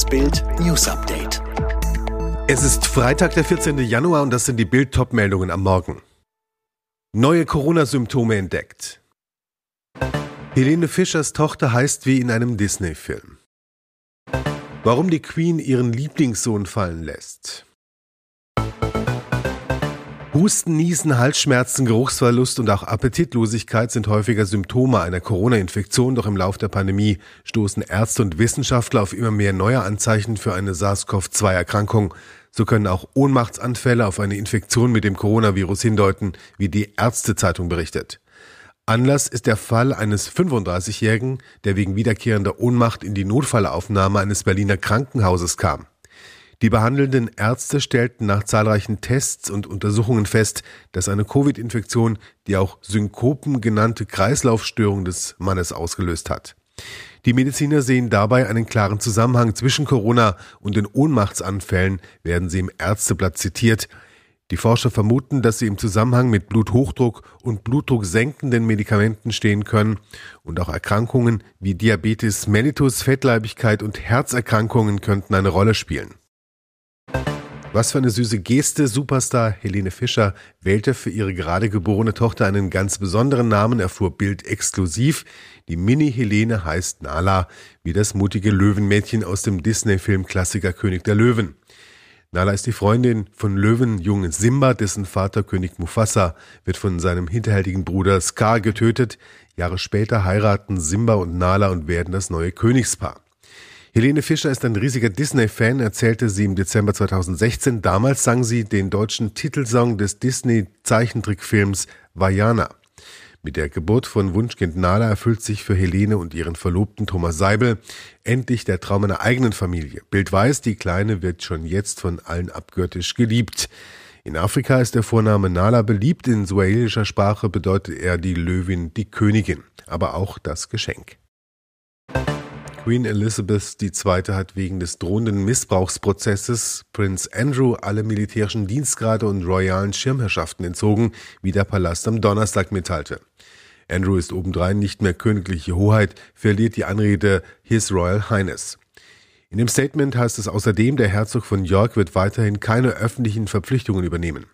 Das Bild News Update. Es ist Freitag, der 14. Januar und das sind die Bild-Top-Meldungen am Morgen. Neue Corona-Symptome entdeckt. Helene Fischers Tochter heißt wie in einem Disney-Film. Warum die Queen ihren Lieblingssohn fallen lässt. Husten, Niesen, Halsschmerzen, Geruchsverlust und auch Appetitlosigkeit sind häufiger Symptome einer Corona-Infektion, doch im Lauf der Pandemie stoßen Ärzte und Wissenschaftler auf immer mehr neue Anzeichen für eine SARS-CoV-2-Erkrankung. So können auch Ohnmachtsanfälle auf eine Infektion mit dem Coronavirus hindeuten, wie die Ärztezeitung berichtet. Anlass ist der Fall eines 35-Jährigen, der wegen wiederkehrender Ohnmacht in die Notfallaufnahme eines Berliner Krankenhauses kam. Die behandelnden Ärzte stellten nach zahlreichen Tests und Untersuchungen fest, dass eine Covid-Infektion die auch Synkopen genannte Kreislaufstörung des Mannes ausgelöst hat. Die Mediziner sehen dabei einen klaren Zusammenhang zwischen Corona und den Ohnmachtsanfällen, werden sie im Ärzteblatt zitiert. Die Forscher vermuten, dass sie im Zusammenhang mit Bluthochdruck und Blutdruck senkenden Medikamenten stehen können und auch Erkrankungen wie Diabetes mellitus, Fettleibigkeit und Herzerkrankungen könnten eine Rolle spielen. Was für eine süße Geste. Superstar Helene Fischer wählte für ihre gerade geborene Tochter einen ganz besonderen Namen, erfuhr Bild exklusiv. Die Mini-Helene heißt Nala, wie das mutige Löwenmädchen aus dem Disney-Film-Klassiker König der Löwen. Nala ist die Freundin von Löwenjungen Simba, dessen Vater König Mufasa wird von seinem hinterhältigen Bruder Scar getötet. Jahre später heiraten Simba und Nala und werden das neue Königspaar. Helene Fischer ist ein riesiger Disney-Fan, erzählte sie im Dezember 2016. Damals sang sie den deutschen Titelsong des Disney-Zeichentrickfilms Vajana. Mit der Geburt von Wunschkind Nala erfüllt sich für Helene und ihren Verlobten Thomas Seibel endlich der Traum einer eigenen Familie. Bild weiß, die Kleine wird schon jetzt von allen abgöttisch geliebt. In Afrika ist der Vorname Nala beliebt, in suahilischer Sprache bedeutet er die Löwin, die Königin, aber auch das Geschenk. Queen Elizabeth II. hat wegen des drohenden Missbrauchsprozesses Prinz Andrew alle militärischen Dienstgrade und royalen Schirmherrschaften entzogen, wie der Palast am Donnerstag mitteilte. Andrew ist obendrein nicht mehr königliche Hoheit, verliert die Anrede His Royal Highness. In dem Statement heißt es außerdem, der Herzog von York wird weiterhin keine öffentlichen Verpflichtungen übernehmen.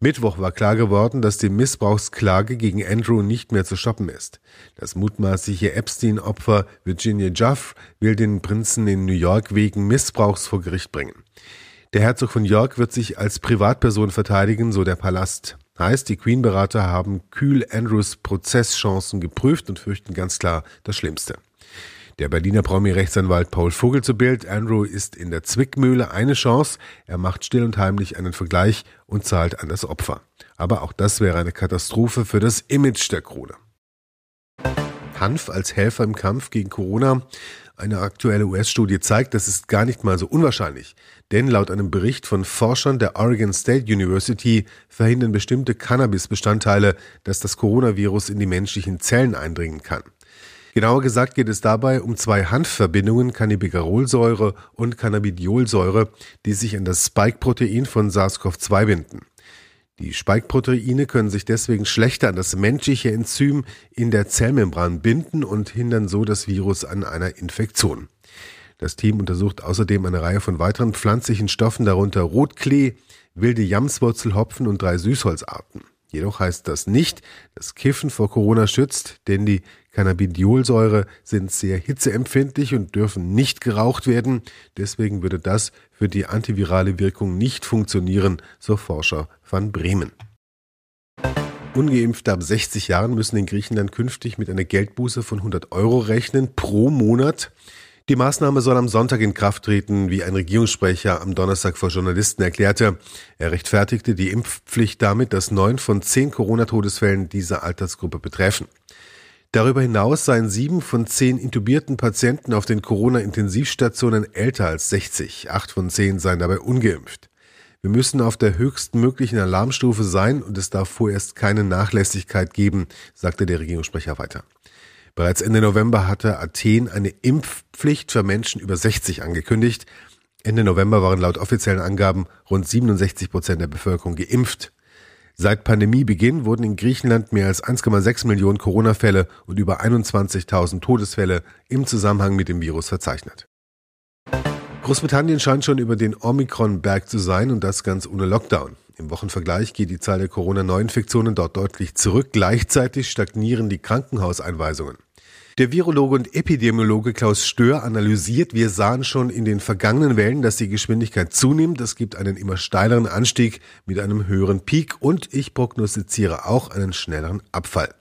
Mittwoch war klar geworden, dass die Missbrauchsklage gegen Andrew nicht mehr zu stoppen ist. Das mutmaßliche Epstein-Opfer Virginia Juff will den Prinzen in New York wegen Missbrauchs vor Gericht bringen. Der Herzog von York wird sich als Privatperson verteidigen, so der Palast. Heißt, die Queen-Berater haben kühl Andrews Prozesschancen geprüft und fürchten ganz klar das Schlimmste. Der Berliner Promi-Rechtsanwalt Paul Vogel zu Bild, Andrew ist in der Zwickmühle eine Chance. Er macht still und heimlich einen Vergleich und zahlt an das Opfer. Aber auch das wäre eine Katastrophe für das Image der Krone. Hanf als Helfer im Kampf gegen Corona. Eine aktuelle US-Studie zeigt, das ist gar nicht mal so unwahrscheinlich. Denn laut einem Bericht von Forschern der Oregon State University verhindern bestimmte Cannabis-Bestandteile, dass das Coronavirus in die menschlichen Zellen eindringen kann. Genauer gesagt geht es dabei um zwei Hanfverbindungen, Cannabigerolsäure und Cannabidiolsäure, die sich an das Spike-Protein von SARS-CoV-2 binden. Die Spike-Proteine können sich deswegen schlechter an das menschliche Enzym in der Zellmembran binden und hindern so das Virus an einer Infektion. Das Team untersucht außerdem eine Reihe von weiteren pflanzlichen Stoffen, darunter Rotklee, wilde Jamswurzelhopfen und drei Süßholzarten. Jedoch heißt das nicht, dass Kiffen vor Corona schützt, denn die Cannabidiolsäure sind sehr hitzeempfindlich und dürfen nicht geraucht werden. Deswegen würde das für die antivirale Wirkung nicht funktionieren, so Forscher van Bremen. Ungeimpfte ab 60 Jahren müssen in Griechenland künftig mit einer Geldbuße von 100 Euro rechnen pro Monat. Die Maßnahme soll am Sonntag in Kraft treten, wie ein Regierungssprecher am Donnerstag vor Journalisten erklärte. Er rechtfertigte die Impfpflicht damit, dass neun von zehn Corona-Todesfällen diese Altersgruppe betreffen. Darüber hinaus seien sieben von zehn intubierten Patienten auf den Corona-Intensivstationen älter als 60. Acht von zehn seien dabei ungeimpft. Wir müssen auf der höchsten möglichen Alarmstufe sein und es darf vorerst keine Nachlässigkeit geben, sagte der Regierungssprecher weiter. Bereits Ende November hatte Athen eine Impfpflicht für Menschen über 60 angekündigt. Ende November waren laut offiziellen Angaben rund 67 Prozent der Bevölkerung geimpft. Seit Pandemiebeginn wurden in Griechenland mehr als 1,6 Millionen Corona-Fälle und über 21.000 Todesfälle im Zusammenhang mit dem Virus verzeichnet. Großbritannien scheint schon über den Omikron-Berg zu sein und das ganz ohne Lockdown. Im Wochenvergleich geht die Zahl der Corona-Neuinfektionen dort deutlich zurück. Gleichzeitig stagnieren die Krankenhauseinweisungen. Der Virologe und Epidemiologe Klaus Stör analysiert, wir sahen schon in den vergangenen Wellen, dass die Geschwindigkeit zunimmt. Es gibt einen immer steileren Anstieg mit einem höheren Peak und ich prognostiziere auch einen schnelleren Abfall.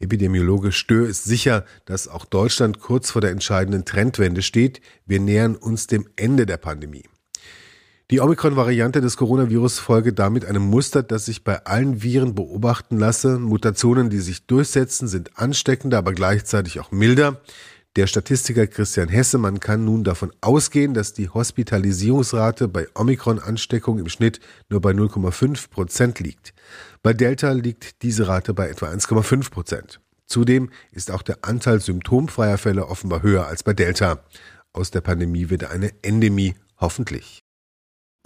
Epidemiologe Stör ist sicher, dass auch Deutschland kurz vor der entscheidenden Trendwende steht. Wir nähern uns dem Ende der Pandemie. Die Omikron-Variante des Coronavirus folge damit einem Muster, das sich bei allen Viren beobachten lasse. Mutationen, die sich durchsetzen, sind ansteckender, aber gleichzeitig auch milder. Der Statistiker Christian Hessemann kann nun davon ausgehen, dass die Hospitalisierungsrate bei Omikron-Ansteckung im Schnitt nur bei 0,5 Prozent liegt. Bei Delta liegt diese Rate bei etwa 1,5 Prozent. Zudem ist auch der Anteil symptomfreier Fälle offenbar höher als bei Delta. Aus der Pandemie wird eine Endemie hoffentlich.